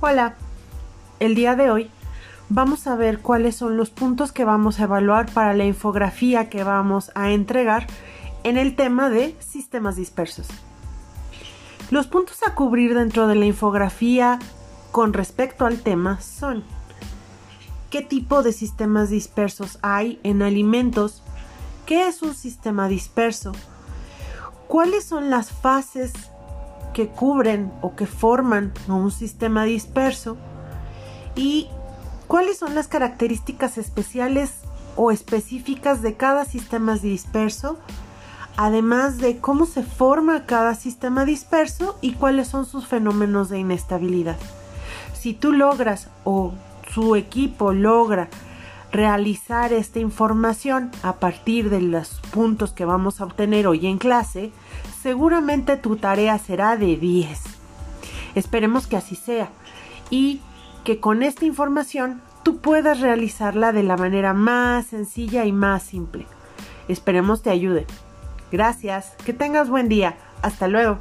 Hola, el día de hoy vamos a ver cuáles son los puntos que vamos a evaluar para la infografía que vamos a entregar en el tema de sistemas dispersos. Los puntos a cubrir dentro de la infografía con respecto al tema son qué tipo de sistemas dispersos hay en alimentos, qué es un sistema disperso, cuáles son las fases que cubren o que forman un sistema disperso y cuáles son las características especiales o específicas de cada sistema disperso, además de cómo se forma cada sistema disperso y cuáles son sus fenómenos de inestabilidad. Si tú logras o su equipo logra realizar esta información a partir de los puntos que vamos a obtener hoy en clase, seguramente tu tarea será de 10. Esperemos que así sea y que con esta información tú puedas realizarla de la manera más sencilla y más simple. Esperemos te ayude. Gracias, que tengas buen día. Hasta luego.